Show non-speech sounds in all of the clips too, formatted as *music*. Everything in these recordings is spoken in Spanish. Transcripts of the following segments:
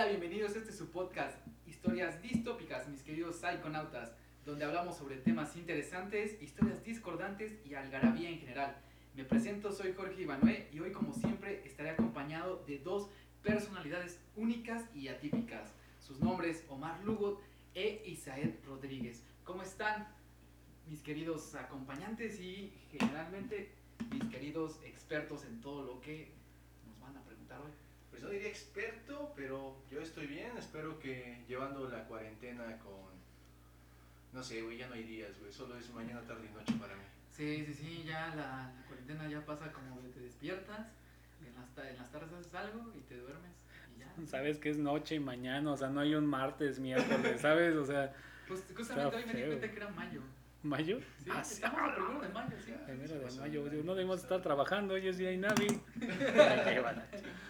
Hola, bienvenidos este su podcast, Historias Distópicas, mis queridos psiconautas, donde hablamos sobre temas interesantes, historias discordantes y algarabía en general. Me presento, soy Jorge Ibanué y hoy como siempre estaré acompañado de dos personalidades únicas y atípicas. Sus nombres Omar Lugo e Isaed Rodríguez. ¿Cómo están mis queridos acompañantes y generalmente mis queridos expertos en todo lo que nos van a preguntar hoy? Pues no diría experto, pero yo estoy bien. Espero que llevando la cuarentena con. No sé, güey, ya no hay días, güey. Solo es mañana, tarde y noche para mí. Sí, sí, sí, ya la, la cuarentena ya pasa como de te despiertas, en las, en las tardes haces algo y te duermes y ya. *laughs* Sabes que es noche y mañana, o sea, no hay un martes, miércoles, ¿sabes? O sea, Pues justamente hoy me di feo. cuenta que era mayo. ¿mayo? Sí, Ah, sí. estamos a primero de mayo, sí. Primero Se de pasó mayo, no debemos estar trabajando, hoy es día inhábil. *laughs* *laughs*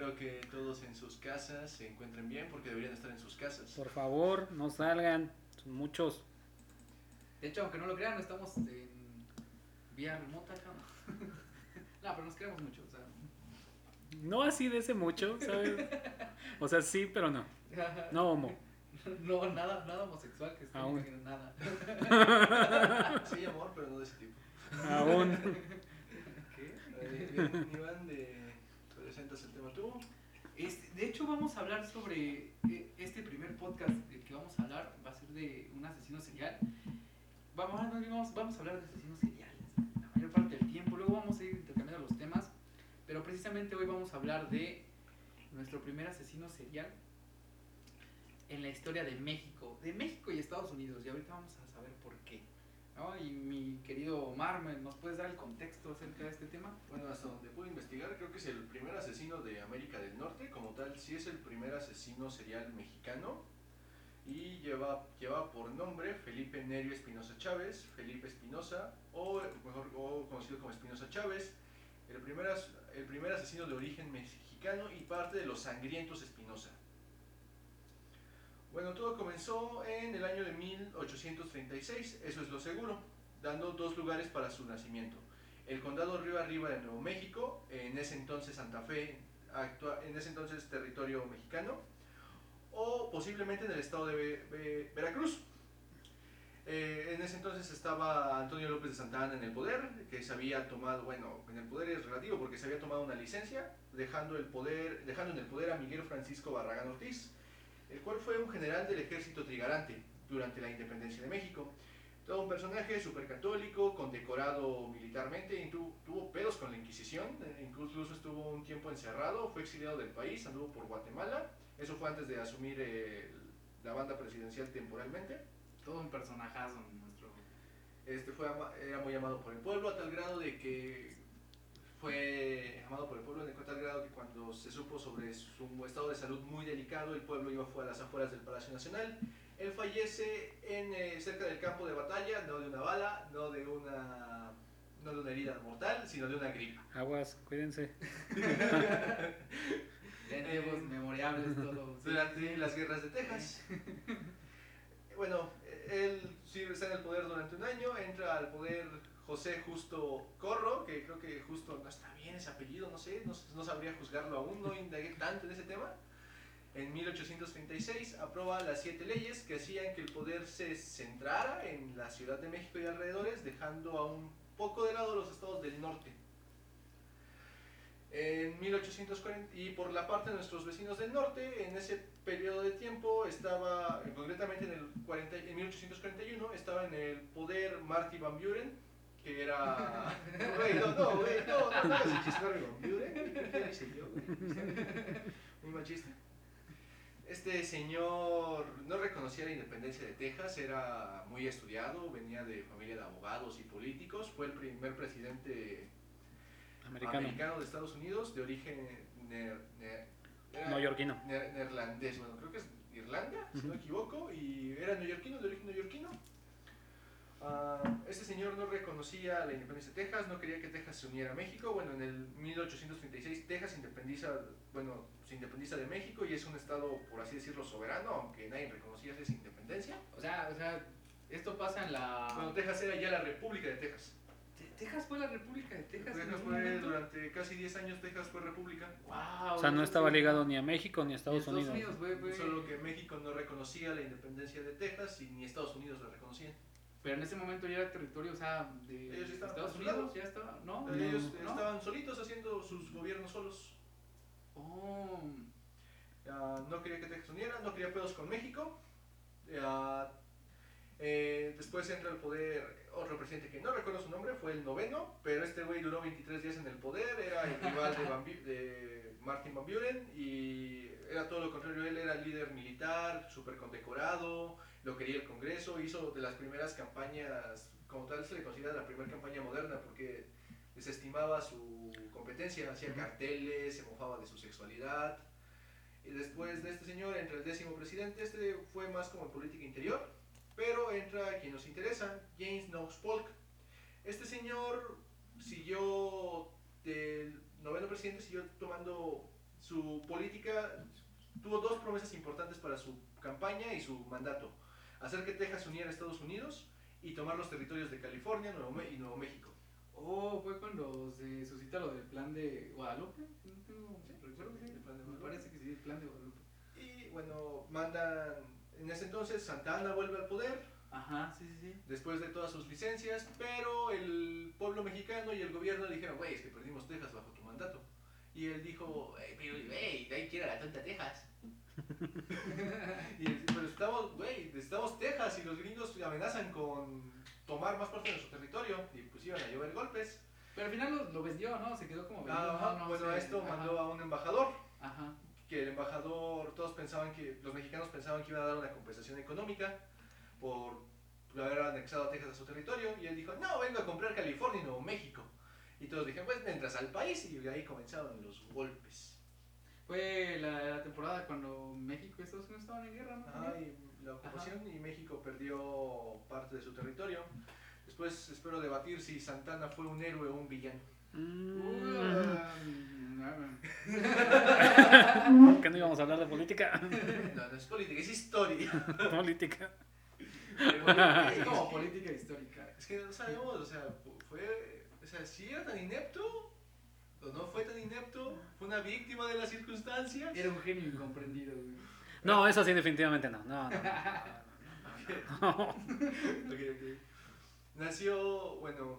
Espero que todos en sus casas se encuentren bien porque deberían estar en sus casas. Por favor, no salgan, son muchos. De hecho, aunque no lo crean, estamos en vía remota acá. *laughs* no, pero nos queremos mucho, o sea. No así de ese mucho, ¿sabes? O sea, sí, pero no. *laughs* No homo. No, nada, nada homosexual que esté Aún. en nada. *laughs* Sí, amor, pero no de ese tipo. Aún. ¿Qué? Eh, Iván, de... el tema tú. Este, de hecho, vamos a hablar sobre eh, este primer podcast del que vamos a hablar. Va a ser de un asesino serial. Vamos, bien vamos, vamos a hablar de asesinos seriales la mayor parte del tiempo. Luego vamos a ir intercambiando los temas. Pero precisamente hoy vamos a hablar de nuestro primer asesino serial en la historia de México. De México y Estados Unidos. Y ahorita vamos a saber por qué. Y mi querido Omar, ¿me- ¿nos puedes dar el contexto acerca de este tema? Bueno, hasta donde pude investigar, creo que es el primer asesino de América del Norte. Como tal, sí es el primer asesino serial mexicano. Y lleva, lleva por nombre Felipe Nerio Espinosa Chávez, Felipe Espinosa, o mejor o conocido como Espinosa Chávez, el primer, el primer asesino de origen mexicano y parte de los sangrientos Espinosa. Bueno, todo comenzó en el año de 1836, eso es lo seguro, dando dos lugares para su nacimiento el condado Río Arriba de Nuevo México, en ese entonces Santa Fe, en ese entonces territorio mexicano, o posiblemente en el estado de Ve- Ve- Veracruz. Eh, en ese entonces estaba Antonio López de Santa Anna en el poder, que se había tomado, bueno, en el poder es relativo porque se había tomado una licencia, dejando, el poder, dejando en el poder a Miguel Francisco Barragán Ortiz, el cual fue un general del ejército trigarante durante la independencia de México. Todo un personaje súper católico, condecorado militarmente, tu- tuvo pedos con la Inquisición, eh, incluso estuvo un tiempo encerrado, fue exiliado del país, anduvo por Guatemala, eso fue antes de asumir eh, la banda presidencial temporalmente. Todo un personajazo nuestro. Este fue era muy amado por el pueblo a tal grado de que fue amado por el pueblo a tal grado que cuando se supo sobre su estado de salud muy delicado, el pueblo iba a las afueras del Palacio Nacional. Él fallece en, eh, cerca del campo de batalla, no de una bala, no de una, no de una herida mortal, sino de una gripa. Aguas, cuídense. *laughs* Tenemos memorables todo. sí. *laughs* durante las guerras de Texas. *laughs* bueno, él sí está en el poder durante un año, entra al poder José Justo Corro, que creo que justo no está bien ese apellido, no sé, no, sabría juzgarlo aún, no indagué tanto en ese tema. En 1836 aprueba las siete leyes que hacían que el poder se centrara en la Ciudad de México y alrededores, dejando a un poco de lado los estados del norte. En 1840, y por la parte de nuestros vecinos del norte, en ese periodo de tiempo estaba, concretamente en, el 40, en 1841, estaba en el poder Marty Van Buren, que era... Güey, no, no, güey, no, no, no, hagas el chiste ¿qué hice yo, güey? Muy machista. Este señor no reconocía la independencia de Texas, era muy estudiado, venía de familia de abogados y políticos, fue el primer presidente Americano. americano de Estados Unidos de origen ner- ner- era Neoyorquino. ner- neerlandés, bueno, creo que es Irlanda, si no me equivoco, y era neoyorquino, de origen neoyorquino. Ah, este señor no reconocía la independencia de Texas, no quería que Texas se uniera a México. Bueno, en el 1836 Texas independiza, bueno, se independiza de México y es un estado, por así decirlo, soberano, aunque nadie reconocía esa independencia. O sea, o sea, esto pasa en la. Bueno, Texas era ya la República de Texas. Te- Texas fue la República de Texas. Texas fue, durante casi 10 años, Texas fue república. Wow, O sea, no estaba ligado ni a México ni a Estados, Unidos. Solo que México no reconocía la independencia de Texas y ni Estados Unidos la reconocían. Pero en ese momento ya era territorio, o sea, de Ellos estaban Estados. Unidos, ya estaba, ¿no? No. Ellos ¿No? estaban solitos haciendo sus gobiernos solos. Oh, Ah, no quería que Texas uniera, no quería pedos con México. Ah, eh, después entra al poder otro presidente que no recuerdo su nombre, fue el noveno, pero este güey duró 23 días en el poder, era el *laughs* rival de, Van de Martin Van Buren y era todo lo contrario, él era líder militar, súper condecorado, lo quería el Congreso, hizo de las primeras campañas, como tal se le considera la primera campaña moderna porque desestimaba su competencia, hacía carteles, se mofaba de su sexualidad. Y después de este señor entra el décimo presidente, este fue más como en política interior, pero entra quien nos interesa, James Knox Polk. Este señor siguió del noveno presidente, siguió tomando su política, tuvo dos promesas importantes para su campaña y su mandato. Hacer que Texas uniera a Estados Unidos y tomar los territorios de California Nuevo Me- y Nuevo México. oh, fue cuando se suscita lo del plan de Guadalupe. No tengo, Sí, recuerdo que sí. el plan de Me Guadalupe. parece que sí, el plan de Guadalupe. Y bueno, mandan, en ese entonces Santa Ana vuelve al poder, Ajá, sí, sí, sí. después de todas sus licencias, pero el pueblo mexicano y el gobierno le dijeron, güey, es que perdimos Texas bajo tu mandato. Y él dijo, "Ey, pero, güey, de ahí quiera la tonta Texas. *laughs* y pero estamos, güey, necesitamos Texas y los gringos amenazan con tomar más parte de nuestro territorio y pues iban a llover golpes. Pero al final lo, lo vendió, ¿no? Se quedó como vendido. No, no bueno, sé, a esto ajá, mandó a un embajador Ajá. que el embajador, todos pensaban que, los mexicanos pensaban que iban a dar una compensación económica por haber anexado a Texas a su territorio, y él dijo, no, vengo a comprar California y Nuevo México. Y todos dijeron, pues entras al país, y de ahí comenzaron los golpes. Fue la, la temporada cuando México y Estados Unidos estaban en guerra, ¿no? Ajá, y la ocupación, y México perdió parte de su territorio. Después espero debatir si Santana fue un héroe o un villano. Mm, ah, *laughs* ¿Qué no íbamos a hablar de política? No, no es política, es historia. *laughs* política. es como política histórica. Es que no sabemos, o sea, fue, o sea, si era tan inepto, no fue tan inepto, fue una víctima de las circunstancias. Era un genio incomprendido, güey. No, eso sí, definitivamente no. No, no. *laughs* Ok. Nació, bueno,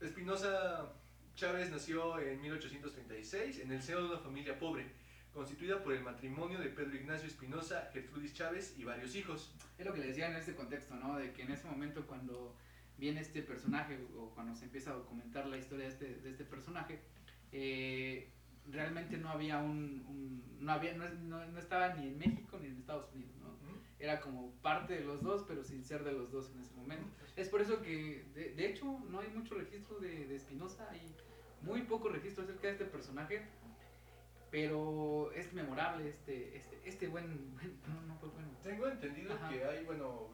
Espinosa Chávez nació en 1836 en el seno de una familia pobre, constituida por el matrimonio de Pedro Ignacio Espinosa, Gertrudis Chávez y varios hijos. Es lo que le decía en este contexto, ¿no? De que en ese momento cuando viene este personaje o cuando se empieza a documentar la historia de este, de este personaje, eh, realmente no había un, un- no, había, no, no- no estaba ni en México ni en Estados Unidos, ¿no? Era como parte de los dos, pero sin ser de los dos en ese momento. Es por eso que, de, de hecho, no hay mucho registro de, Espinosa, hay muy poco registro acerca de este personaje, pero es memorable este, este, este buen, buen- *laughs* no, no fue bueno. Tengo entendido Ajá. que hay, bueno,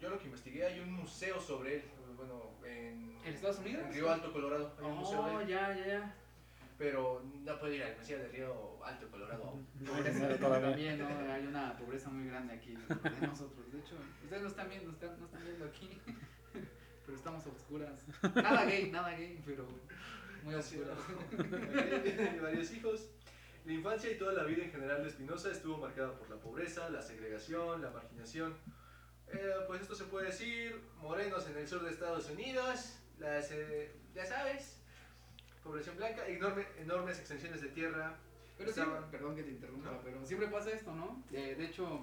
yo lo que investigué, hay un museo sobre él, bueno, en, ¿En Estados Unidos? en Río Alto, Colorado, hay un museo de Oh, él, ya, ya, ya. Pero no puede ir al museo de Río Alto, Colorado. Todavía. también, ¿no? Hay una pobreza muy grande aquí de nosotros. De hecho, ustedes no están viendo, están, no están viendo aquí, *laughs* pero estamos a oscuras. Nada gay, nada gay, pero muy oscuras. *laughs* Varios hijos. La infancia y toda la vida en general de Espinosa estuvo marcada por la pobreza, la segregación, la marginación. Eh, pues esto se puede decir, morenos en el sur de Estados Unidos, las, eh, ya sabes, población blanca, enorme, enormes extensiones de tierra. Pero sí, Estaban- perdón que te interrumpa, No. pero siempre pasa esto, ¿no? Eh, de hecho,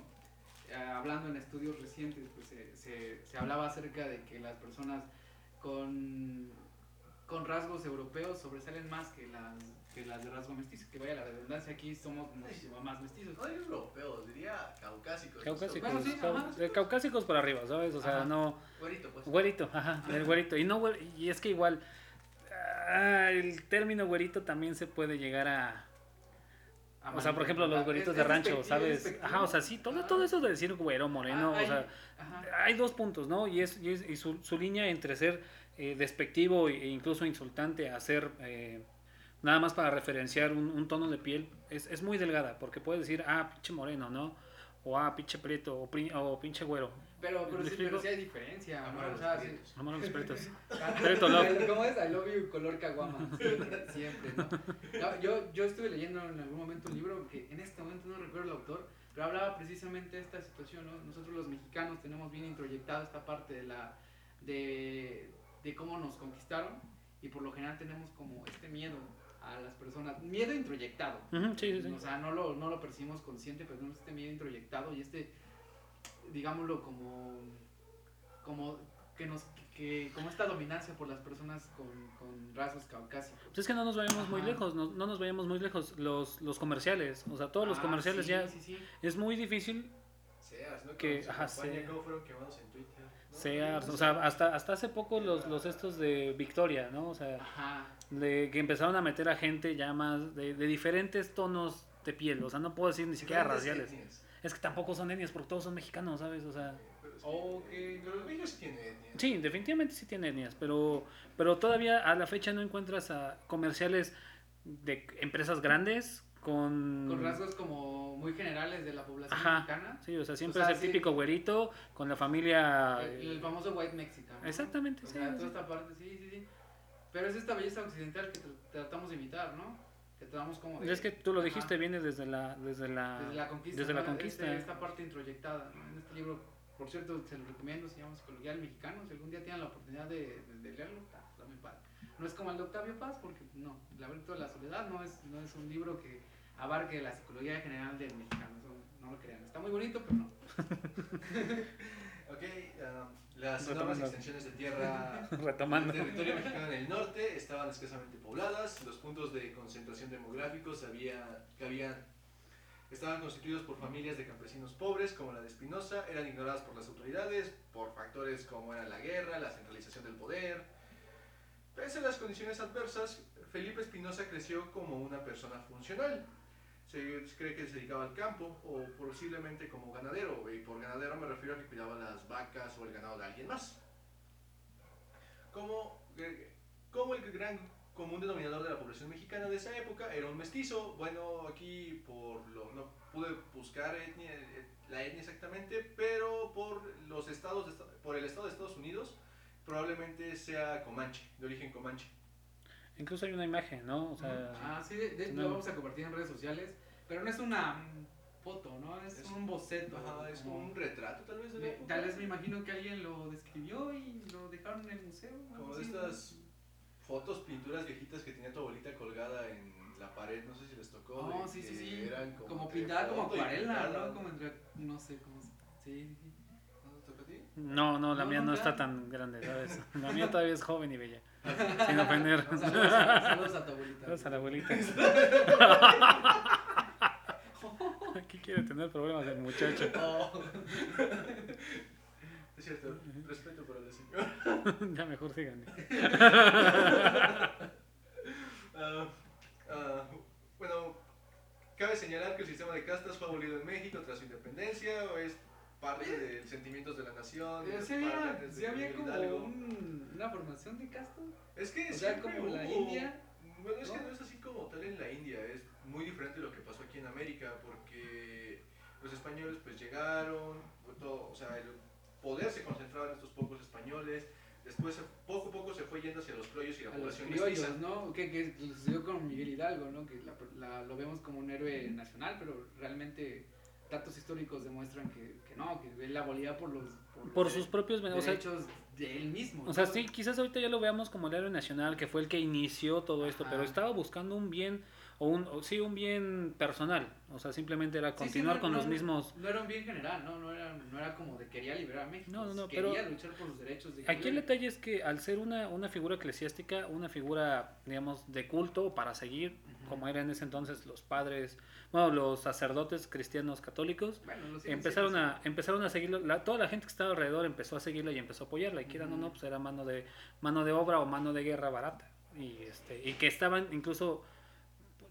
eh, hablando en estudios recientes, pues se, se, se hablaba acerca de que las personas con, con rasgos europeos sobresalen más que las, que las de rasgo mestizo. Que vaya la redundancia, aquí somos muchísimo más mestizos. No europeos, diría caucásicos. Caucásicos, Bueno, sí, cau- ajá. de caucásicos para arriba, ¿sabes? O sea, Ajá. no. Güerito, pues. Güerito, ajá, el güerito. Y, no, y es que igual, ah, el término güerito también se puede llegar a. O sea, por ejemplo, los güeritos Es- de es rancho, ¿sabes? Ajá, o sea, sí, todo, Ah. todo eso de decir güero, moreno, Ah, o sea, hay dos puntos, ¿no? Y, es, y, es- y su, su línea entre ser eh, despectivo e incluso insultante a ser eh, nada más para referenciar un, un tono de piel es, es muy delgada, porque puedes decir, ah, pinche moreno, ¿no? o ah, pinche prieto, o, o pinche güero. Pero, pero, ¿Me sí, pero sí hay diferencia, Amor a ¿no? O los sea, sí. prietos. Amor a los *laughs* *laughs* love. ¿Cómo es? I love you color caguama. *laughs* Siempre, ¿no? No, yo, yo estuve leyendo en algún momento un libro que en este momento no recuerdo el autor, pero hablaba precisamente de esta situación, ¿no? Nosotros los mexicanos tenemos bien introyectado esta parte de la de, de cómo nos conquistaron y por lo general tenemos como este miedo a las personas, miedo introyectado. Ujú, sí, sí, sí. O sea, no lo, no lo percibimos consciente, pero tenemos este miedo introyectado y este, digámoslo, como, como que nos, que, como esta dominancia por las personas con, con rasgos caucásicos. Pues es que no nos vayamos muy lejos, no, no nos vayamos muy lejos. Los, los comerciales, o sea, todos los Ah, comerciales sí, ya sí, sí. es muy difícil. Sears, ¿no? Que- ajá, campaña, Sears. ¿Cómo fueron quemados en Twitter? ¿no? Sears, o sea, hasta, hasta hace poco los, los estos de Victoria, ¿no? O sea, Ajá. de que empezaron a meter a gente ya más de, de diferentes tonos de piel, o sea, no puedo decir ni siquiera raciales. etnias. Es que tampoco son etnias porque todos son mexicanos, ¿sabes? O sea, Ok. Pero los bellos sí tienen etnias. sí, definitivamente sí tiene etnias, pero, pero todavía a la fecha no encuentras a comerciales de empresas grandes con... Con rasgos como muy generales de la población Ajá. mexicana. Sí, o sea, siempre O sea, es el sí. típico güerito con la familia... El, el famoso white mexican. ¿no? Exactamente, O sí, sea, sí. toda esta parte, sí, sí, sí. Pero es esta belleza occidental que tr- tratamos de imitar, ¿no? Tratamos como de... Es que tú lo Ajá. dijiste, viene desde la, desde la, Desde la conquista. desde la ¿no? conquista. Este- esta parte introyectada. ¿no? En este libro, por cierto, se lo recomiendo, se llama Psicología del Mexicano. Si algún día tienen la oportunidad de, de- de leerlo, está, está muy padre. No es como el de Octavio Paz, porque no, El laberinto de la soledad no es, no es un libro que abarque la psicología general del mexicano. Eso no lo crean. Está muy bonito, pero no. *laughs* *laughs* Ok, ah, las enormes extensiones de tierra *laughs* Retomando. del territorio mexicano en el norte estaban escasamente pobladas, los puntos de concentración demográficos había, que habían, estaban constituidos por familias de campesinos pobres como la de Espinosa, eran ignoradas por las autoridades por factores como era la guerra, la centralización del poder. Pese a las condiciones adversas, Felipe Espinosa creció como una persona funcional. Se cree que se dedicaba al campo o posiblemente como ganadero, y por ganadero me refiero a que cuidaba las vacas o el ganado de alguien más. Como, eh, como el gran común denominador de la población mexicana de esa época era un mestizo, bueno, aquí por lo, no pude buscar etnia- eh, la etnia exactamente, pero por los estados, por el estado de Estados Unidos, probablemente sea comanche, de origen comanche. Incluso hay una imagen, ¿no? O sea, Ah, sí, de, de- No. lo vamos a compartir en redes sociales. Pero no es una foto, ¿no? Es, Es- un boceto. Ajá, es como como- un retrato tal vez de la Me- época. tal vez me imagino que alguien lo describió y lo dejaron en el museo. Como de ¿no? estas fotos, pinturas viejitas que tenía tu abuelita colgada en la pared, no sé si les tocó. Oh, de sí, sí, sí. Eran como, como, pintada, como acuarela. ¿no? Como entre, no sé cómo. se- Sí, sí, sí. ¿No te tocó a ti? No, no, la mía no está tan grande, ¿sabes? La mía todavía es joven y bella. *laughs* Sin ofender. Saludos, a- saludos a tu abuelita. Saludos a la abuelita. *laughs* Aquí quiere tener problemas el muchacho. Oh. Es cierto, respeto para la señora. *laughs* ya mejor síganme. Ah, ah, bueno, cabe señalar que el sistema de castas fue abolido en México tras su independencia, o es parte de sentimientos de la nación. los sí había, sí había como un- una formación de casto. Es que O sea, como la hubo- India, Bueno, es que ¿no? no es así como tal en la India, es muy diferente de lo que pasó aquí en América, porque los españoles pues llegaron, todo, o sea, el poder se concentraba en estos pocos españoles, después poco a poco se fue yendo hacia los criollos y la a los población criollos, mestiza. ¿no? Que, que sucedió con Miguel Hidalgo, ¿no? Que la- la- lo vemos como un héroe nacional, pero realmente datos históricos demuestran que, que no, que él la abolía por los, Por sus propios ben- o sea, derechos de él mismo. O sea, sí, quizás ahorita ya lo veamos como el héroe nacional, que fue el que inició todo esto, Ajá. pero estaba buscando un bien, o un, o sí, un bien personal. O sea, simplemente era Sí, sí, continuar no- con no- los mismos. No era un bien general, ¿no? No era, no era como de quería liberar a México. No, no, no, quería pero- luchar por los derechos de Aquí el detalle es que al ser una, una figura eclesiástica, una figura, digamos, de culto para seguir. Como eran en ese entonces los padres, bueno, los sacerdotes cristianos católicos, Bueno, empezaron a empezaron a seguirlo la, toda la gente que estaba alrededor empezó a seguirla y empezó a apoyarla y quieran o no pues era mano de mano de obra o mano de guerra barata y este y que estaban incluso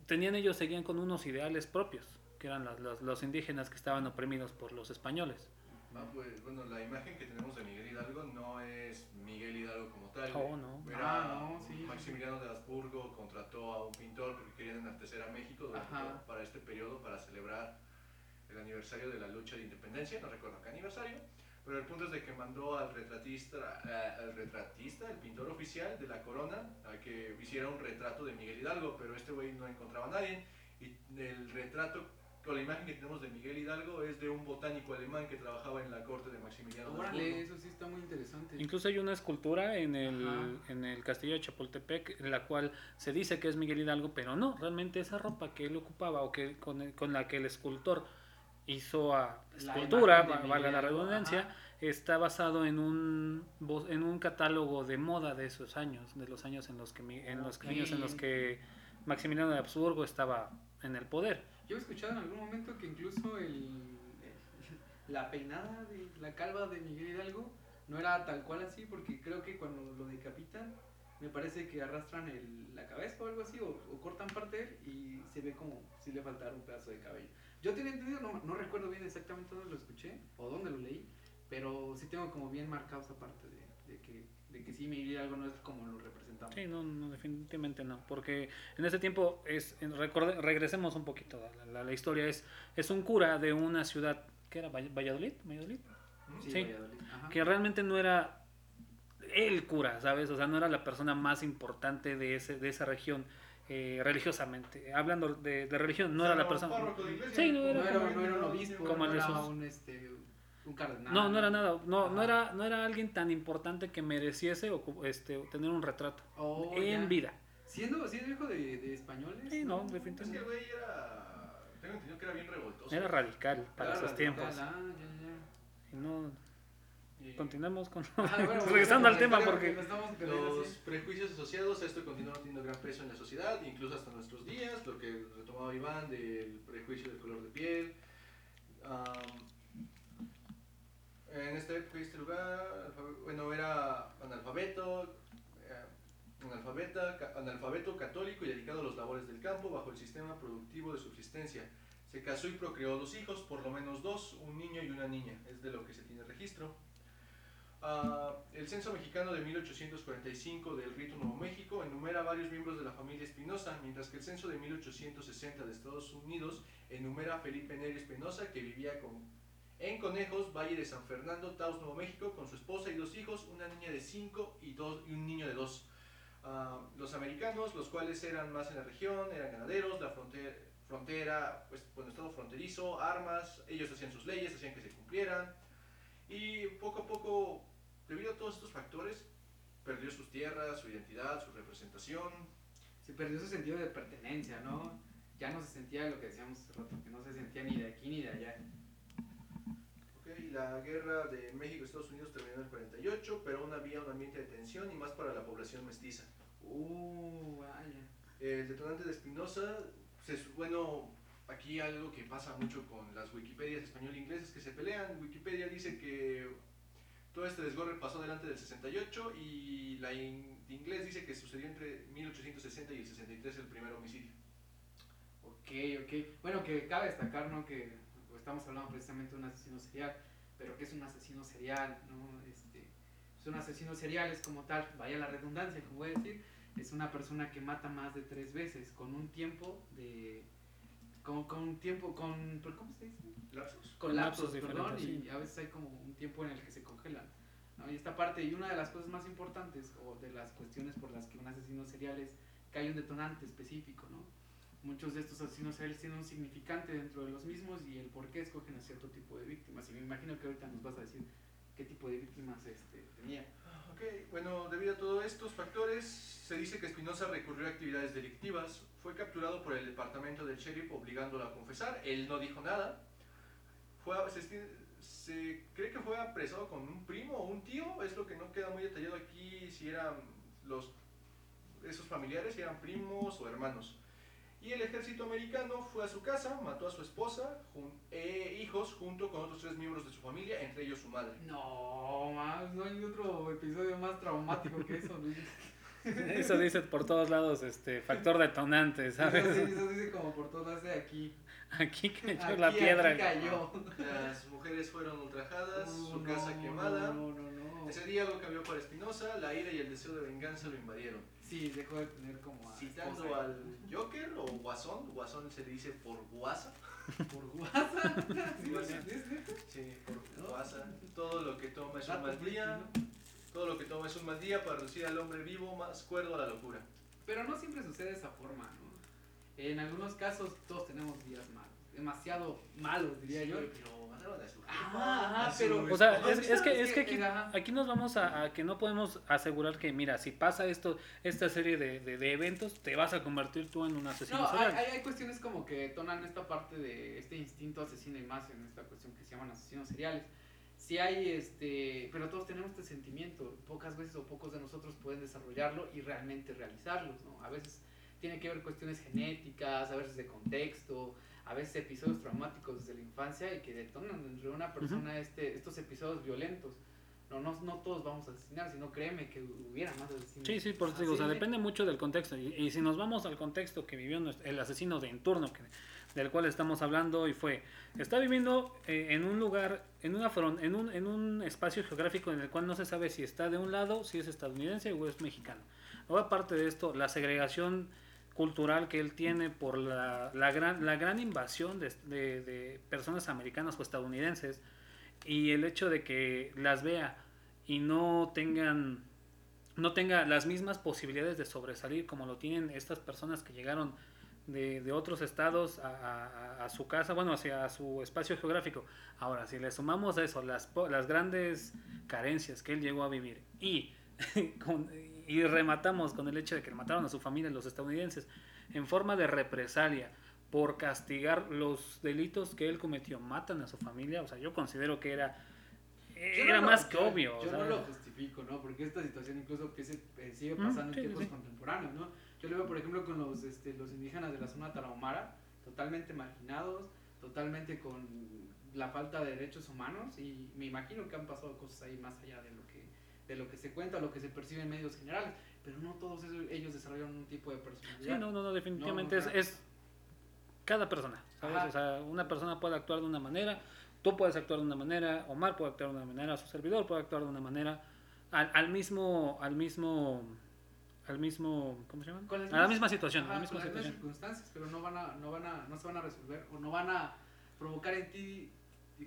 tenían ellos seguían con unos ideales propios que eran las- los, los indígenas que estaban oprimidos por los españoles Ah, pues, bueno, la imagen que tenemos de Miguel Hidalgo no es Miguel Hidalgo como tal. Oh, no. Era Ah, no, sí, Maximiliano de Habsburgo contrató a un pintor porque querían enaltecer a México Ajá. para este periodo para celebrar el aniversario de la lucha de independencia, no recuerdo qué aniversario, pero el punto es de que mandó al retratista, eh, al retratista, el pintor oficial de la corona, a que hiciera un retrato de Miguel Hidalgo, pero este güey no encontraba a nadie. Y el retrato, con la imagen que tenemos de Miguel Hidalgo, es de un botánico alemán que trabajaba en la corte de Maximiliano de Órale, Habsburgo. eso sí está muy interesante. Incluso hay una escultura en el, Ajá. en el castillo de Chapultepec, en la cual se dice que es Miguel Hidalgo, pero no, realmente esa ropa que él ocupaba o que con, el- con la que el escultor hizo a La escultura, valga la redundancia, ajá. está basado en un en un catálogo de moda de esos años, de los años en los que mi- en los años en los que Maximiliano de Habsburgo estaba en el poder. Yo he escuchado en algún momento que incluso el, *laughs* la peinada de la calva de Miguel Hidalgo no era tal cual así, porque creo que cuando lo decapitan, me parece que arrastran el- la cabeza o algo así, o, cortan parte y se ve como si le faltara un pedazo de cabello. Yo tenía entendido, no, no recuerdo bien exactamente dónde lo escuché o dónde lo leí, pero sí tengo como bien marcado esa parte de que, de que sí, Miguel Hidalgo no es como lo representamos. Sí, no, no, definitivamente no, porque en ese tiempo es, en- recorde- regresemos un poquito a la, la- la historia, es, es un cura de una ciudad, que era Vall- Valladolid, Valladolid. Sí, Sí. Valladolid, ajá. que realmente no era el cura, ¿sabes? O sea, no era la persona más importante de, ese, de esa región eh, religiosamente. Hablando de, de religión, no era la Era persona... párroco de iglesia. Sí, no No era era, como- no era un obispo, como no el era un, este, un cardenal. No, no era nada, no, no, era, no era alguien tan importante que mereciese este, tener un retrato Oh, en ya. vida. Siendo, siendo hijo de, de españoles. Sí, no, Es que el definitivamente. güey era. Tengo entendido que era bien revoltoso. Era radical para esos tiempos. ah, ya, Y no, Y continuemos con... ya. *laughs* Ah, *laughs* bueno, Regresando al tema porque... Los prejuicios asociados a esto continúan teniendo gran peso en la sociedad, incluso hasta nuestros días, lo que retomaba Iván del prejuicio del color de piel. Am, en y este lugar, bueno, era analfabeto, eh, analfabeta, ca- analfabeto católico y dedicado a los labores del campo bajo el sistema productivo de subsistencia. Se casó y procreó dos hijos, por lo menos dos, un niño y una niña, es de lo que se tiene registro. Ah, el censo mexicano de 1845 del Rito Nuevo México enumera varios miembros de la familia Espinosa, mientras que el censo de 1860 de Estados Unidos enumera a Felipe Neri Espinosa, que vivía con- en Conejos, Valle de San Fernando, Taos, Nuevo México, con su esposa y dos hijos, una niña de 5 y, y un niño de 2. los americanos, los cuales eran más en la región, eran ganaderos, la frontera, frontera pues, bueno, estado fronterizo, armas, ellos hacían sus leyes, hacían que se cumplieran. Y poco a poco, debido a todos estos factores, perdió sus tierras, su identidad, su representación. Se perdió su sentido de pertenencia, ¿no? Ya no se sentía lo que decíamos hace rato, que no se sentía ni de aquí ni de allá. La guerra de México-Estados Unidos terminó en el 48, pero aún había un ambiente de tensión y más para la población mestiza. Uh, vaya. El detonante de Espinosa, bueno, aquí algo que pasa mucho con las Wikipedias español e inglés es que se pelean. Wikipedia dice que todo este desgorre pasó delante del 68 y la in- de inglés dice que sucedió entre 1860 y el 63 el primer homicidio. Ok, ok. Bueno, que cabe destacar, ¿no? Que estamos hablando precisamente de un asesino serial, pero que es un asesino serial, ¿no? Este, es un asesino serial, es como tal, vaya la redundancia, como voy a decir, es una persona que mata más de tres veces con un tiempo de... Con, con un tiempo, con... ¿pero ¿Cómo se dice? ¿Lapsos? Con lapsos, Lapsos perdón, y a veces hay como un tiempo en el que se congelan. ¿no? Y esta parte, y una de las cosas más importantes, o de las cuestiones por las que un asesino serial es que hay un detonante específico, ¿no? Muchos de estos asesinos seriales tienen un significante dentro de los mismos y el por qué escogen a cierto tipo de víctimas. Y me imagino que ahorita nos vas a decir qué tipo de víctimas este, tenía. Ok, bueno, debido a todos estos factores, se dice que Espinosa recurrió a actividades delictivas. Fue capturado por el departamento del sheriff obligándolo a confesar. Él no dijo nada. Fue se, se cree que fue apresado con un primo o un tío. Es lo que no queda muy detallado aquí si eran los esos familiares, si eran primos o hermanos. Y el ejército americano fue a su casa, mató a su esposa jun- e hijos junto con otros tres miembros de su familia, entre ellos su madre. No, más, no hay otro episodio más traumático que eso. ¿no? *laughs* Eso dice por todos lados, este, factor detonante, Eso, ¿sabes? sí, eso dice como por todas de aquí. Aquí cayó Aquí, la piedra. aquí cayó. Las mujeres fueron ultrajadas, su no, casa quemada. No, no, no. Ese día algo cambió para Espinosa, la ira y el deseo de venganza lo invadieron. Sí, dejó de tener como a Citando esposa. al Joker o Guasón, Guasón se le dice por guasa, Por WhatsApp. *laughs* Sí, por No. WhatsApp. Todo lo que toma es un mal día. Todo lo que toma es un mal día para reducir al hombre vivo más cuerdo a la locura. Pero no siempre sucede de esa forma, ¿no? En algunos casos todos tenemos días malos, demasiado malos, diría yo. Pero mataron a su jefa, Ah, pero- O sea, es, es que, es que aquí, aquí nos vamos a, a que no podemos asegurar que, mira, si pasa esto, esta serie de, de- de eventos, te vas a convertir tú en un asesino No, hay, serial. hay, hay cuestiones como que tonan esta parte de este instinto asesino y más en esta cuestión que se llaman asesinos seriales. Sí hay este, pero todos tenemos este sentimiento, pocas veces o pocos de nosotros pueden desarrollarlo y realmente realizarlos, ¿no? A veces tiene que ver cuestiones genéticas, a veces de contexto, a veces episodios traumáticos desde la infancia y que detonan dentro de una persona este, estos episodios violentos. No, no, no todos vamos a asesinar, sino créeme que hubiera más asesinos. Sí, sí, por eso digo, o sea, depende mucho del contexto. Y, y si nos vamos al contexto que vivió el asesino de en turno, que, del cual estamos hablando, y fue, está viviendo eh, en un lugar, en, una fron- en, un, en un espacio geográfico en el cual no se sabe si está de un lado, si es estadounidense o es mexicano. Aparte de esto, la segregación cultural que él tiene por la, la gran, la gran invasión de, de- de personas americanas o estadounidenses y el hecho de que las vea y no tengan no tenga las mismas posibilidades de sobresalir como lo tienen estas personas que llegaron de, de otros estados a, a- a su casa, bueno, hacia su espacio geográfico. Ahora, si le sumamos a eso las, las grandes carencias que él llegó a vivir y, *laughs* con- y rematamos con el hecho de que le mataron a su familia los estadounidenses en forma de represalia por castigar los delitos que él cometió, matan a su familia, o sea, yo considero que era, era no lo- más que yo- obvio. Yo o sea, no lo justifico, ¿no? Porque esta situación incluso que se, eh, sigue Mm, pasando sí, en tiempos sí. contemporáneos, ¿no? Yo lo veo, por ejemplo, con los, este, los indígenas de la zona tarahumara, totalmente marginados, totalmente con la falta de derechos humanos y me imagino que han pasado cosas ahí más allá de lo que de lo que se cuenta, lo que se percibe en medios generales, pero no todos esos- ellos desarrollan un tipo de Sí, personalidad. no, no, no, definitivamente No, es, es cada persona, ¿sabes? Ajá. O sea, una persona puede actuar de una manera, tú puedes actuar de una manera, Omar puede actuar de una manera, su servidor puede actuar de una manera, al, al mismo, al mismo, al mismo, ¿cómo se llama? Con a la mismas- misma situación, a la misma con las mismas situación. circunstancias, pero no van a, no van a, no se van a resolver o no van a provocar en ti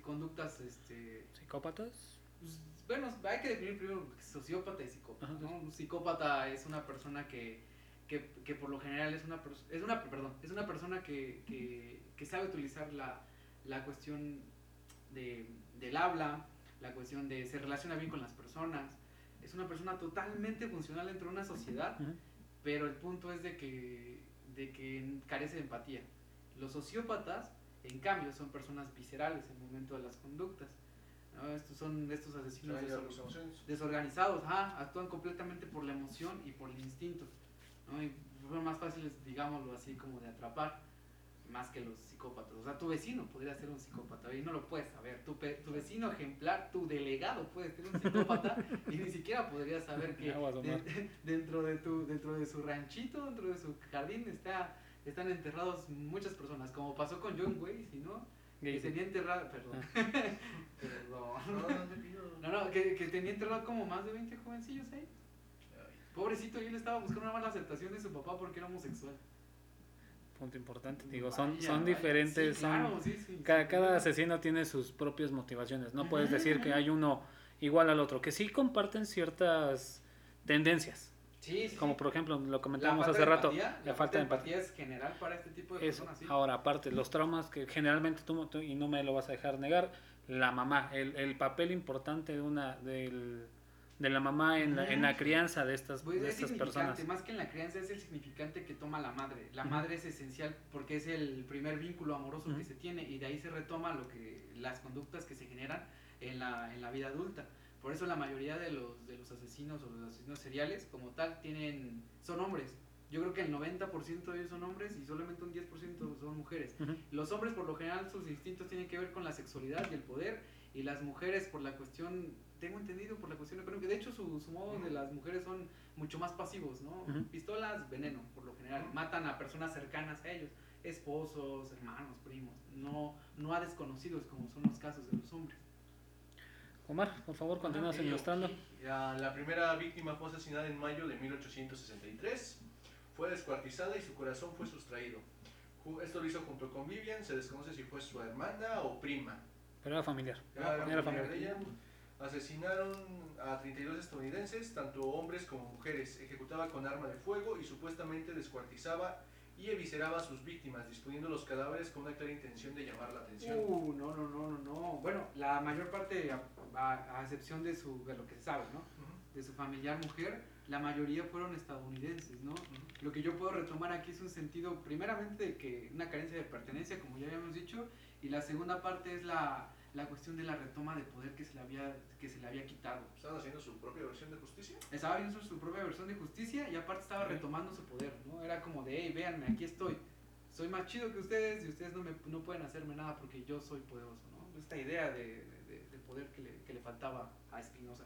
conductas, este, ¿Psicópatas? pues, bueno, hay que definir primero sociópata y psicópata. Un psicópata es una persona que, que, que por lo general es una, es una, perdón, es una persona que, que, que sabe utilizar la, la cuestión de, del habla, la cuestión de se relaciona bien con las personas, es una persona totalmente funcional dentro de una sociedad pero el punto es de que, de que carece de empatía. Los sociópatas, en cambio, son personas viscerales en el momento de las conductas. ¿No? Estos son estos asesinos desor- desorganizados, ajá, actúan completamente por la emoción y por el instinto. ¿no? Y fueron más fáciles, digámoslo así, como de atrapar, más que los psicópatas. O sea, tu vecino podría ser un psicópata y no lo puedes saber. Tu, pe- tu vecino ejemplar, tu delegado puede ser un psicópata y ni siquiera podrías saber que de- *laughs* dentro, de tu, dentro de su ranchito, dentro de su jardín, está, están enterrados muchas personas, como pasó con John Wayne, ¿no? Que tenía enterrado, perdón, *laughs* perdón. No, no te pido. No, no, que, que tenía enterrado como más de 20 jovencillos ahí. Pobrecito, y él estaba buscando una mala aceptación de su papá porque era homosexual. Punto importante, digo, son, Vaya, son diferentes, Sí, son... claro, sí, sí, Cada, sí, cada asesino tiene sus propias motivaciones. No puedes decir que hay uno igual al otro, que sí comparten ciertas tendencias. Sí, sí, Como por ejemplo lo comentábamos hace rato, empatía, la falta de empatía. es general para este tipo de Eso. personas, sí. Ahora, aparte, los traumas que generalmente tú, tú- y no me lo vas a dejar negar, la mamá, el, el papel importante de una del, de la mamá en la, en la crianza de estas, Pues de es estas personas. más que en la crianza es el significante que toma la madre. La madre es esencial porque es el primer vínculo amoroso que se tiene y de ahí se retoma lo que las conductas que se generan en la, en la vida adulta. Por eso la mayoría de los, de los asesinos o los asesinos seriales como tal tienen son hombres. Yo creo que el 90% de ellos son hombres y solamente un 10% son mujeres. Ujú. Los hombres por lo general sus instintos tienen que ver con la sexualidad y el poder y las mujeres por la cuestión, tengo entendido por la cuestión económica, de hecho su, su modo de las mujeres son mucho más pasivos, ¿no? Pistolas, veneno por lo general, matan a personas cercanas a ellos, esposos, hermanos, primos, no, no a desconocidos como son los casos de los hombres. Omar, por favor, continúa Ok, ilustrando. ok. Ya, La primera víctima fue asesinada en mayo de 1863. Fue descuartizada y su corazón fue sustraído. Esto lo hizo junto con Vivian, se desconoce si fue su hermana o prima. Pero era familiar. Era Era familiar familiar. de ella. Asesinaron a 32 estadounidenses, tanto hombres como mujeres. Ejecutaba con arma de fuego y supuestamente descuartizaba y evisceraba a sus víctimas, disponiendo los cadáveres con una clara intención de llamar la atención. Uh, no, no, no, no, no. Bueno, la mayor parte, a, a- a excepción de, su, de lo que se sabe, ¿no? De su familiar mujer, la mayoría fueron estadounidenses, ¿no? Lo que yo puedo retomar aquí es un sentido, primeramente, de que una carencia de pertenencia, como ya habíamos dicho, y la segunda parte es la, la cuestión de la retoma de poder que se le había, que se le había quitado. ¿Estaban haciendo su propia versión de justicia? Estaba viendo su propia versión de justicia y aparte estaba retomando su poder, ¿no? Era como de, hey, véanme, aquí estoy. Soy más chido que ustedes y ustedes no, me, no pueden hacerme nada porque yo soy poderoso, ¿no? Esta idea de, de- de poder que le, que le faltaba a Espinosa.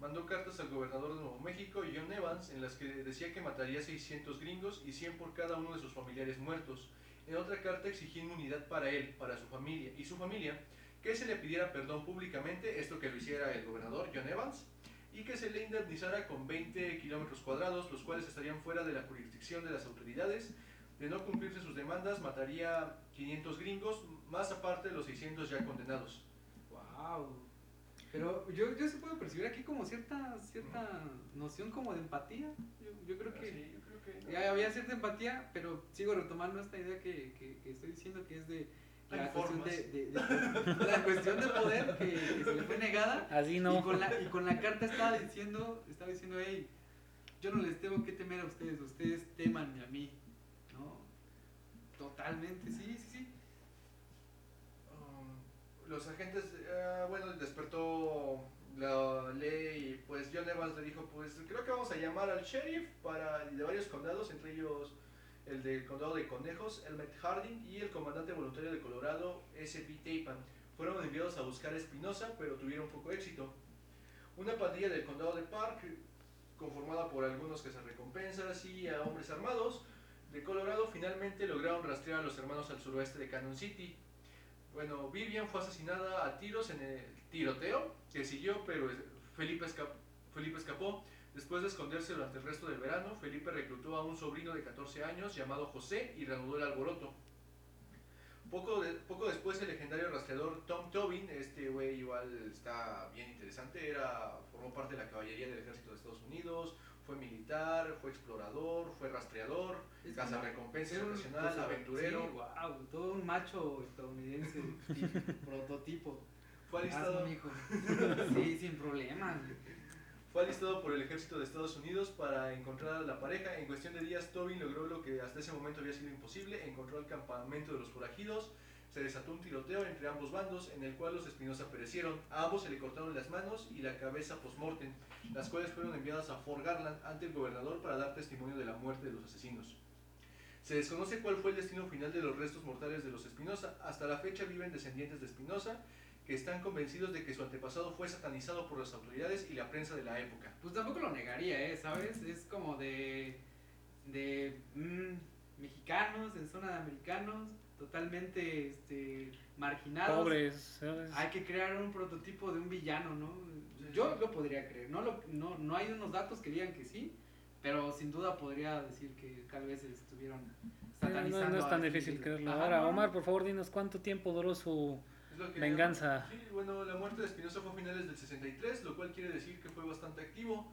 Mandó cartas al gobernador de Nuevo México, John Evans, en las que decía que mataría 600 gringos y 100 por cada uno de sus familiares muertos. En otra carta exigía inmunidad para él, para su familia y su familia, que se le pidiera perdón públicamente, esto que lo hiciera el gobernador John Evans, y que se le indemnizara con 20 kilómetros cuadrados, los cuales estarían fuera de la jurisdicción de las autoridades. De no cumplirse sus demandas, mataría 500 gringos, más aparte de los 600 ya condenados. Wow. Pero yo, yo se puedo percibir aquí como cierta, cierta noción como de empatía. Yo, yo creo que... Sí, yo creo que... Ya había cierta empatía, pero sigo retomando esta idea que, que- que estoy diciendo que es de la cuestión de, de- de- la cuestión de poder que, que se le fue negada. Así y con la y con la carta estaba diciendo estaba diciendo hey yo no les tengo que temer a ustedes ustedes temanme a mí no totalmente sí sí sí. Um, los agentes, eh, bueno, despertó la ley y pues John Evans le dijo, pues creo que vamos a llamar al sheriff para, de varios condados, entre ellos el del condado de Conejos, Elmet Harding y el comandante voluntario de Colorado, S.P. Tapan. Fueron enviados a buscar a Espinosa, pero tuvieron poco éxito. Una pandilla del condado de Park, conformada por algunos que se recompensas y a hombres armados, de Colorado finalmente lograron rastrear a los hermanos al suroeste de Cannon City. Bueno, Vivian fue asesinada a tiros en el tiroteo que siguió, pero Felipe, esca- Felipe escapó. Después de esconderse durante el resto del verano, Felipe reclutó a un sobrino de 14 años llamado José y reanudó el alboroto. Poco, de- poco después el legendario rastreador Tom Tobin, este güey igual está bien interesante, era, formó parte de la caballería del ejército de Estados Unidos, fue militar, fue explorador, fue rastreador, Es cazarrecompensas ocasional, pues, aventurero. sí, wow, todo un macho estadounidense tipo, *laughs* prototipo Fue alistado, *laughs* sí sin problemas fue alistado por el ejército de Estados Unidos para encontrar a la pareja. En cuestión de días, Tobin logró lo que hasta ese momento había sido imposible, encontró el campamento de los forajidos, se desató un tiroteo entre ambos bandos en el cual los Espinosa perecieron. A ambos se le cortaron las manos y la cabeza post-mortem, las cuales fueron enviadas a Fort Garland ante el gobernador para dar testimonio de la muerte de los asesinos. Se desconoce cuál fue el destino final de los restos mortales de los Espinosa. Hasta la fecha viven descendientes de Espinosa que están convencidos de que su antepasado fue satanizado por las autoridades y la prensa de la época. Pues tampoco lo negaría, ¿eh? ¿Sabes? Es como de. de. mm, mexicanos, en zona de americanos, totalmente este, marginados. Pobres. ¿sabes? Hay que crear un prototipo de un villano, ¿no? Yo lo podría creer. No, lo, no, no hay unos datos que digan que sí, pero sin duda podría decir que tal vez estuvieron No, satanizando. no, no es a tan difícil creerlo. Ajá, Ahora, no, Omar, no. por favor, dinos cuánto tiempo duró su Es venganza. Sí, bueno, la muerte de Espinosa fue a finales del 63, lo cual quiere decir que fue bastante activo,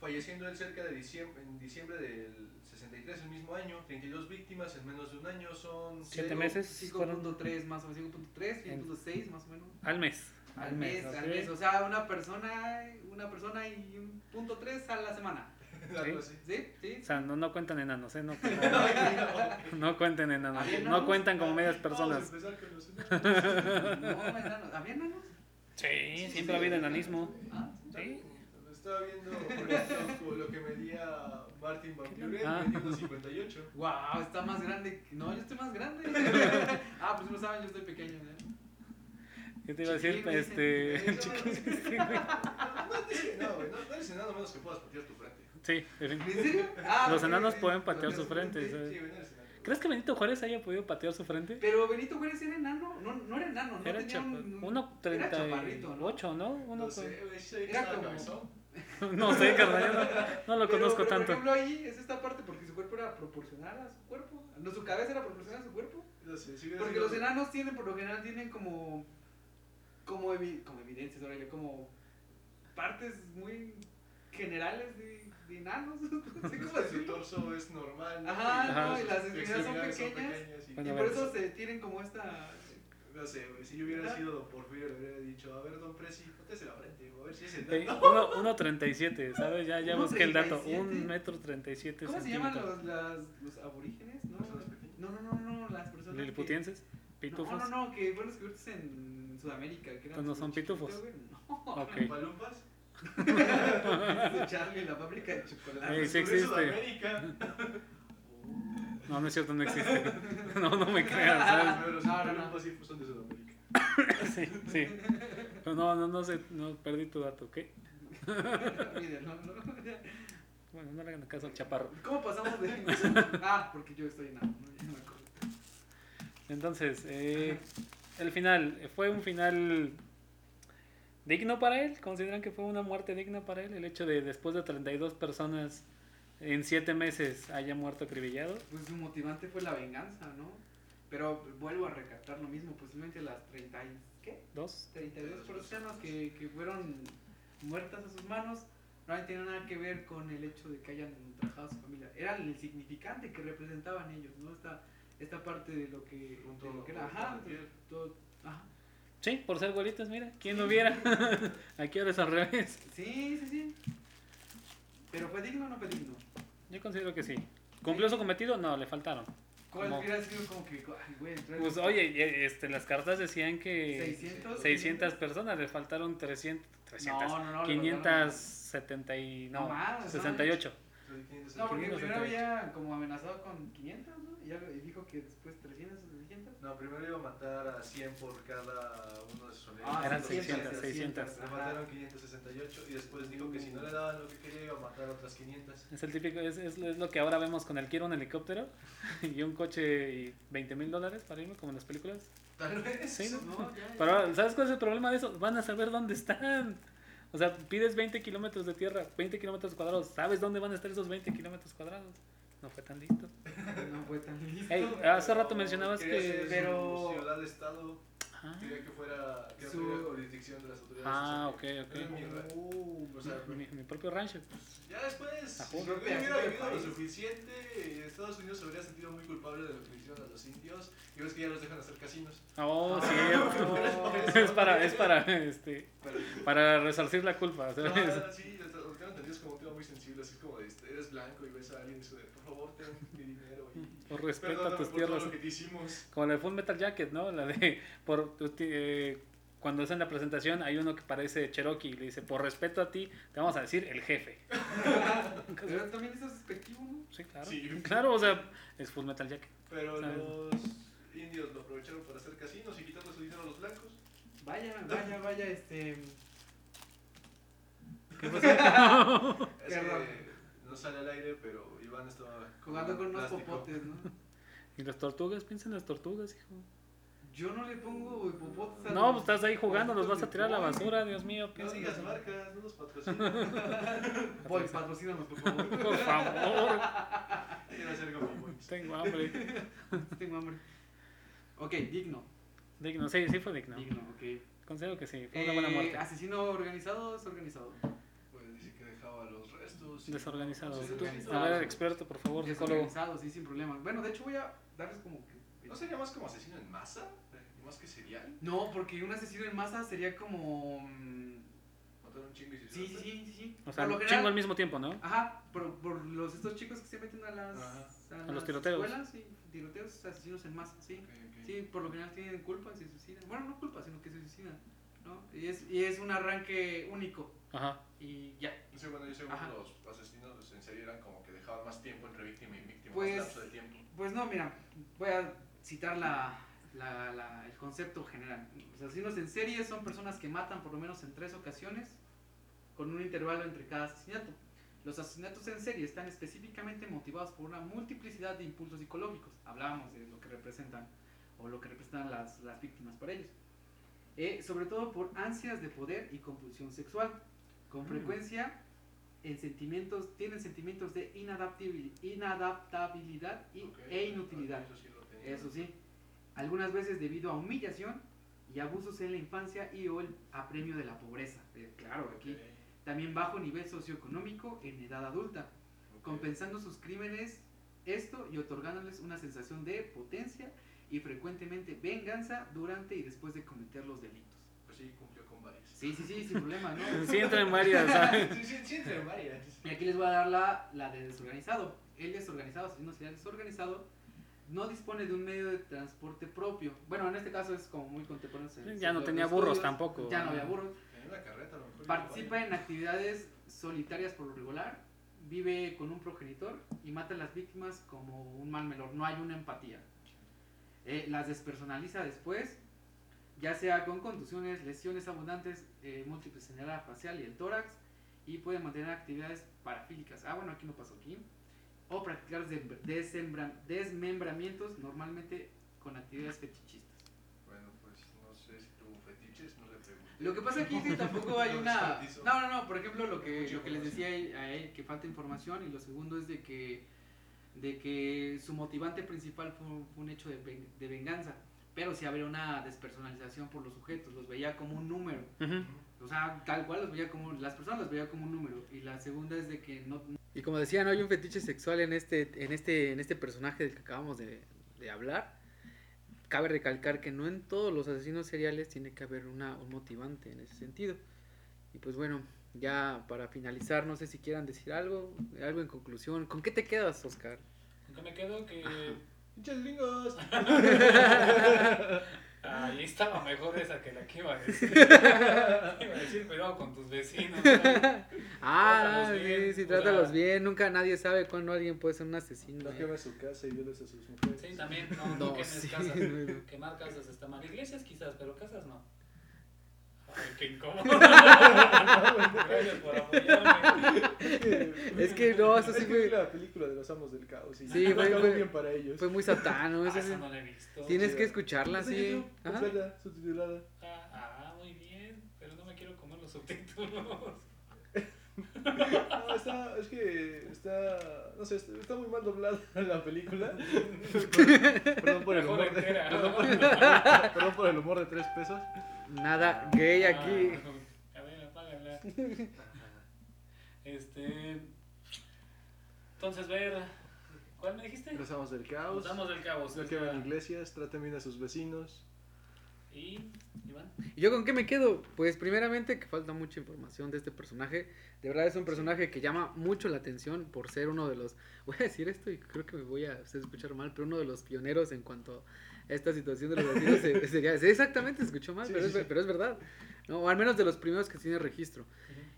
falleciendo él cerca de diciembre, en diciembre del 63, el mismo año. 32 víctimas en menos de un año son... Siete cero- meses. fueron 5.3 más o menos, 5.3, En- 5.6 más o menos. al mes. Al mes, ok. al mes. O sea, una persona, una persona y un punto tres a la semana. *laughs* ¿Sí? ¿Sí? O sea, no, no cuentan enanos, ¿eh? No, *laughs* no cuenten enanos. ¿Había No enanos? cuentan como medias Vamos a personas. empezar con los enanos. No, enanos. ¿Había enanos? Sí, siempre ha habido enanismo. Ah, Sí. Estaba viendo, por ejemplo, lo que medía Martin Van Buren, Ah. medía unos 58. Wow, está más grande. No, yo estoy más grande. *laughs* ah, pues no saben, yo estoy pequeño. ¿eh? ¿Qué te iba a decir? Chiquín. Este. No chiquín, es- sí, güey. No, no no, no eres enano a menos que puedas patear tu frente. Sí, en fin. ¿En serio? Ah, Los enanos pueden patear su frente. Sí, ¿sabes? enano. ¿Crees que Benito Juárez haya podido patear su frente? Pero Benito Juárez era enano. No, no era enano, no Era tenía chapa- un. uno era treinta chaparrito, y ¿no? ocho, ¿no? Uno No sé, sí, Era como-. *laughs* No sé, carnal, no, no lo Pero- conozco pero, tanto. Por ejemplo, ahí es esta parte porque su cuerpo era proporcional a su cuerpo. no, su cabeza era proporcional a su cuerpo. No sé, hubiera Porque los enanos tienen, por lo general, tienen como. Como, evi- como evidencias, ahora yo, como. Partes muy generales de, de enanos. No sé Es cómo que su torso es normal. Ajá, Y no, y las extremidades son extremidades pequeñas. y- Bueno, Y por eso se tienen como esta. No sé, güey, si yo hubiera sido Don Porfirio, le hubiera dicho, a ver, Don Presi, póntese la frente, a ver si es enano. uno- 1.37, ¿sabes? Ya, ya busqué el dato. 1.37. 1 metro 37 ¿Cómo se llaman los, las, los aborígenes? No, ¿Personas pequeñas? no, no, no, no, las personas. ¿Liliputienses? No, ¿Pitufos? no, no, que fueron descubiertos en Sudamérica. Que eran Pues no son pitufos. No. Ok. ¿Palumpas? *laughs* Charlie, la fábrica de chocolate. Ey, sí existe. Sudamérica. No, no es cierto, no existe. *laughs* No, no me crean, ¿sabes? Pero los No, no, no. sí son de Sudamérica. *laughs* Sí, sí. Pero no, no, no sé, no, perdí tu dato, ¿qué? No, no. Bueno, no le hagan caso al chaparro. ¿Cómo pasamos de Ah, porque yo estoy enano, ¿no? Ya me acuerdo. Entonces, eh, el final, ¿fue un final digno para él? ¿Consideran que fue una muerte digna para él? El hecho de después de 32 personas en 7 meses haya muerto acribillado. Pues su motivante fue la venganza, ¿no? Pero vuelvo a recatar lo mismo, posiblemente las 30 y... ¿Qué? ¿Dos? 32 personas que, que fueron muertas a sus manos no tienen nada que ver con el hecho de que hayan ultrajado a su familia. Era el significante que representaban ellos, ¿no? Esta, esta parte de lo que, de lo que era. Ajá, todo- ajá. Sí, por ser güeritos, mira, ¿quién lo viera? *laughs* Aquí ahora es al revés. Sí, sí, sí. Pero fue digno o no fue digno. Yo considero que sí. ¿Cumplió su cometido? No, le faltaron. ¿Cuál Como- hubiera sido como que, ay, güey, Pues oye, este, las cartas decían que 600? 600 personas, le faltaron 300, 300 No, no, no, le 570 y no, No más, 68. No, porque 578. primero había como amenazado con 500, ¿no? Y, dijo que después 300 o 600. No, primero iba a matar a 100 por cada uno de sus Ah, Eran soldados. 600, 600. Le mataron 568 y después dijo que si no le daban lo que quería iba a matar a otras 500. Es el típico, es, es, es lo que ahora vemos con el quiero un helicóptero *laughs* y un coche y 20 mil dólares para irme como en las películas. Tal vez. Sí, ¿no? *laughs* No, ya, ya. Pero ¿sabes cuál es el problema de eso? Van a saber dónde están. O sea, pides 20 kilómetros de tierra, 20 kilómetros cuadrados. ¿Sabes dónde van a estar esos 20 kilómetros cuadrados? No fue tan listo. *laughs* No fue tan listo. Ey, hace rato mencionabas que... pero- Su ciudad-estado. Ah, Quería que fuera. Que no Su- tuviera jurisdicción de las autoridades. Ah, ok, que- ok. Uh, O sea, mi, mi propio rancho. Ya después, A si punto. yo hubiera vivido lo suficiente, Estados Unidos se habría sentido muy culpable de lo que hicieron a los indios. Y ves que ya los dejan hacer casinos. Oh, Ah, cierto. *laughs* es para, es para, este, para resarcir la culpa, ¿sabes? Ah, sí, lo tengo entendido es como un tema muy sensible, así como de, este, eres blanco y ves a alguien y dice, por favor, ten mi *laughs* dinero y Por respeto a perdóname tus por todo tierras. lo que te hicimos. Como la de Full Metal Jacket, ¿no? La de, *laughs* por, eh, cuando hacen la presentación hay uno que parece Cherokee y le dice, por respeto a ti, te vamos a decir el jefe. *laughs* Pero también es despectivo, ¿no? Sí, claro. Sí. Claro, o sea, es Full Metal Jacket. Pero ¿Sabes? los indios lo aprovecharon para hacer casinos y quitarle su dinero a los blancos. Vaya, vaya, vaya, este. ¿Qué pasó? Es Qué raro. que no sale al aire, pero Iván estaba Jugando con unos plástico. popotes, ¿no? *laughs* ¿Y las tortugas? Piensa en las tortugas, hijo. Yo no le pongo popotes a No, los pues estás ahí jugando, los vas a tirar a la basura, Dios mío. No digas las marcas, no nos patrocinan. Boy, *laughs* *laughs* patrocínanos, por favor. Por favor, Quiero hacer Gummy Boys. tengo hambre. Tengo hambre. Ok, digno. Digno, sí, sí fue digno. Digno, ok. Considero que sí, fue una buena Eh, muerte. Asesino organizado, desorganizado. Pues dice que dejaba los. Sí, Tú, desorganizado. a ver, experto, por favor, psicólogo. Desorganizado, sí, sin problema. Bueno, de hecho voy a darles como que... ¿No sería más como asesino en masa? ¿Más que serial? No, porque un asesino en masa sería como... mm, Matar a un chingo y Sí, sí, sí, sí, sí. O sea, Por lo chingo general- al mismo tiempo, ¿no? Ajá, por, por los, estos chicos que se meten a las, Ajá. A los las tiroteos. escuelas, sí, tiroteos, asesinos en masa, sí. Sí, por lo general tienen culpa y se suicidan. Bueno, no culpa, sino que se suicidan, ¿no? Y es, y es un arranque único Ajá. y ya. Sí, bueno, yo según Ajá. los asesinos en serie eran como que dejaban más tiempo entre víctima y víctima, Pues- más lapso de tiempo. Pues no, mira, voy a citar la, la- la- el concepto general. Los asesinos en serie son personas que matan por lo menos en tres ocasiones con un intervalo entre cada asesinato. Los asesinatos en serie están específicamente motivados por una multiplicidad de impulsos psicológicos. Hablábamos de lo que representan o lo que representan las, las víctimas para ellos. Eh, sobre todo por ansias de poder y compulsión sexual. Con Mm. frecuencia en sentimientos, tienen sentimientos de inadaptabil- inadaptabilidad y, Ok, e inutilidad. Eso sí. Eso sí, algunas veces debido a humillación y abusos en la infancia y o el apremio de la pobreza. Eh, claro, aquí. Ok, También bajo nivel socioeconómico en edad adulta, ok. compensando sus crímenes esto y otorgándoles una sensación de potencia y frecuentemente venganza durante y después de cometer los delitos. Pues sí, cumplió con varias. Sí, sí, sí, sin problema, ¿no? *laughs* Sí, entra en varias. ¿sabes? Sí, sí, sí, entre varias. Y aquí les voy a dar la, la de desorganizado. El desorganizado, asesino serial desorganizado, no dispone de un medio de transporte propio. Bueno, en este caso es como muy contemporáneo. Ya no tenía burros estudios, tampoco. Ya no había burros. En una carreta a lo mejor. Participa en actividades solitarias por lo regular, vive con un progenitor y mata a las víctimas como un mal menor. No hay una empatía. Eh, las despersonaliza después, ya sea con contusiones, lesiones abundantes, eh, múltiples en el área facial y el tórax, y puede mantener actividades parafílicas. Ah, bueno, aquí no pasó aquí. O practicar desmembramientos, normalmente con actividades fetichistas. Bueno, pues no sé si tuvo fetiches, no le pregunté. Lo que pasa aquí es que tampoco hay una... No, no, no, por ejemplo, lo que, lo que les decía a él, que falta información, y lo segundo es de que, de que su motivante principal fue, un- fue un hecho de, ven- de venganza, pero sí habría una despersonalización por los sujetos, los veía como un número, o sea, tal cual los veía como, las personas los veía como un número, y la segunda es de que no... Y como decía, no hay un fetiche sexual en este, en este, en este personaje del que acabamos de, de hablar, cabe recalcar que no en todos los asesinos seriales tiene que haber una, un motivante en ese sentido. Y pues bueno, ya para finalizar, no sé si quieran decir algo, algo en conclusión. ¿Con qué te quedas, Oscar? Aunque me quedo que. *laughs* ¡Pinches gringos! *laughs* Ahí estaba mejor esa que la que iba a decir. *laughs* iba a decir, cuidado con tus vecinos. ¿sabes? Ah, Trátalos bien, sí, sí, trátalos sea- bien. Nunca nadie sabe cuándo alguien puede ser un asesino. No queme su casa y violes a sus mujeres. Sí, también, no, no, No, quemes sí, casas. no. Quemar casas está mal. Iglesias quizás, pero casas no. Qué incómodo. *laughs* Gracias por apoyarme. Es que no, eso Es sí que fue- es la película de los amos del caos. Y Sí, fue- fue- bien para ellos. Fue muy satano. Ah, sí. no la he visto. Tienes Sí, que escucharla, sí. Ajá. subtitulada. Ah, ah, muy bien. Pero no me quiero comer los subtítulos. *laughs* *laughs* No, está, es que está, no sé, está, está muy mal doblada la película. perdón por el humor de, perdón, por, perdón por el humor de tres pesos. Nada gay aquí. Ah, a ver, apágala. *laughs* Este. Entonces, ver. ¿Cuál me dijiste? Los amos del caos. Nos damos del cabo. No quemen iglesias, traten bien a sus vecinos. Y. Iván. ¿Y yo con qué me quedo? Pues primeramente que falta mucha información de este personaje. De verdad es un personaje que llama mucho la atención por ser uno de los... Voy a decir esto y creo que me voy a escuchar mal, pero uno de los pioneros en cuanto a esta situación de los asesinos se- *laughs* sería... exactamente, se escuchó mal, Sí, pero, sí, es, pero es verdad. ¿no? O al menos de los primeros que tiene registro.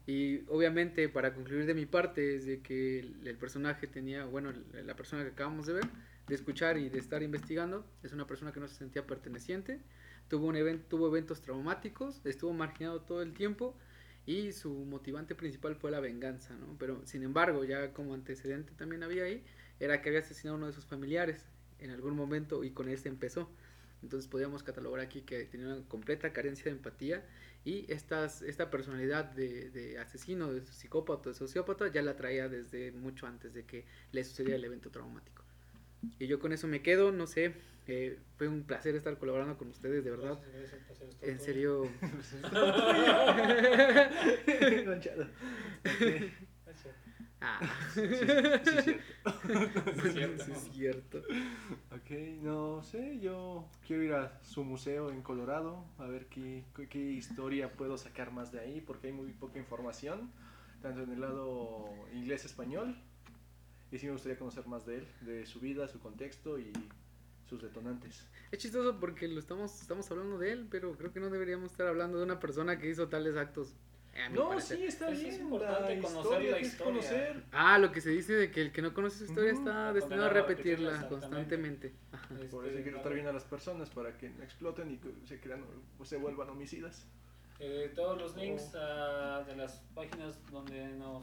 Y obviamente para concluir de mi parte es de que el, el personaje tenía, bueno, la persona que acabamos de ver, de escuchar y de estar investigando, es una persona que no se sentía perteneciente, tuvo, un event, tuvo eventos traumáticos, estuvo marginado todo el tiempo y su motivante principal fue la venganza, ¿no? Pero sin embargo, ya como antecedente también había ahí, era que había asesinado a uno de sus familiares en algún momento y con este empezó. Entonces podríamos catalogar aquí que tenía una completa carencia de empatía y estas, esta personalidad de, de asesino, de psicópata, de sociópata, ya la traía desde mucho antes de que le sucediera el evento traumático. Y yo con eso me quedo, no sé, eh, fue un placer estar colaborando con ustedes, de verdad. En serio. *laughs* *laughs* *laughs* ah, Sí, sí, sí, cierto. *laughs* Sí, es cierto. sí es cierto. Ok, no sé, yo quiero ir a su museo en Colorado a ver qué, qué- qué historia puedo sacar más de ahí, porque hay muy poca información, tanto en el lado inglés-español, y sí me gustaría conocer más de él, de su vida, su contexto y sus detonantes. Es chistoso porque lo estamos, estamos hablando de él, pero creo que no deberíamos estar hablando de una persona que hizo tales actos. A mi No, parecer. sí, está Pues es bien, importante la conocer historia, la historia. conocer. Ah, lo que se dice de que el que no conoce su historia Ujú. está Está destinado a repetirla, constantemente. Ajá. Por eso hay que tratar bien a las personas para que no exploten y que se, crean, o se vuelvan homicidas. Eh, todos los links ah, de las páginas donde nos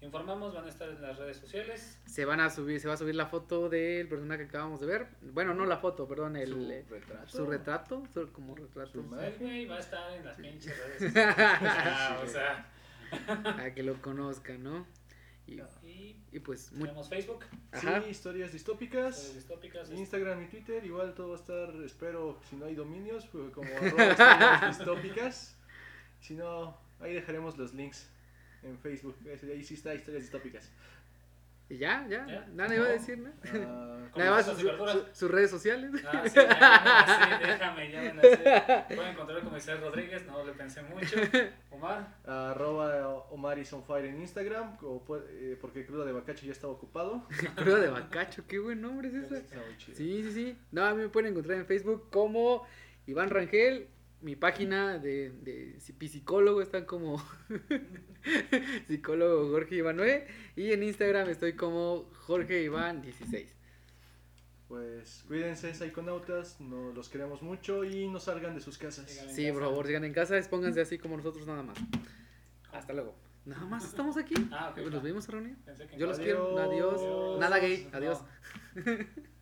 informamos van a estar en las redes sociales. Se van a subir, se va a subir la foto del personaje que acabamos de ver. Bueno, no la foto, perdón, el su eh, retrato. su retrato, su- como retrato. Su güey va a estar en las pinches *laughs* redes sociales. Ah, o sea, *laughs* a que lo conozcan, ¿no? Y, Y y pues, muy, tenemos Facebook, ajá. Sí, historias distópicas. redes distópicas. Instagram y Twitter, igual todo va a estar, espero, si no hay dominios, pues, como *laughs* arroba historias distópicas. Si no, ahí dejaremos los links en Facebook. Ahí sí está historias distópicas. Y ya, ya, ¿Ya? nada iba a ¿No? decir, ¿no? *laughs* Nada más su- su- sus redes sociales. Ah, sí, ya, ya, sí, déjame, ya van a hacer. Pueden encontrar como Isaac Rodríguez, no le pensé mucho. *laughs* Omar, arroba Omar is on fire en Instagram, o eh, porque Cruda de Bacacho ya estaba ocupado. *laughs* Cruda de Bacacho, qué buen nombre es ese. Sí, sí, sí. No, a mí me pueden encontrar en Facebook como Iván Rangel. Mi página de, de psicólogo está como *laughs* psicólogo Jorge Ivanoe. Y en Instagram estoy como Jorge Iván 16. Pues cuídense, psiconautas, no, los queremos mucho y no salgan de sus casas. Sí, por favor, sigan en casa, expónganse así como nosotros nada más. Hasta luego. Nada más estamos aquí. Ah, Nos ya. vemos a reunir. Yo los Adiós. quiero. Adiós. Nada gay. No. Adiós. *laughs*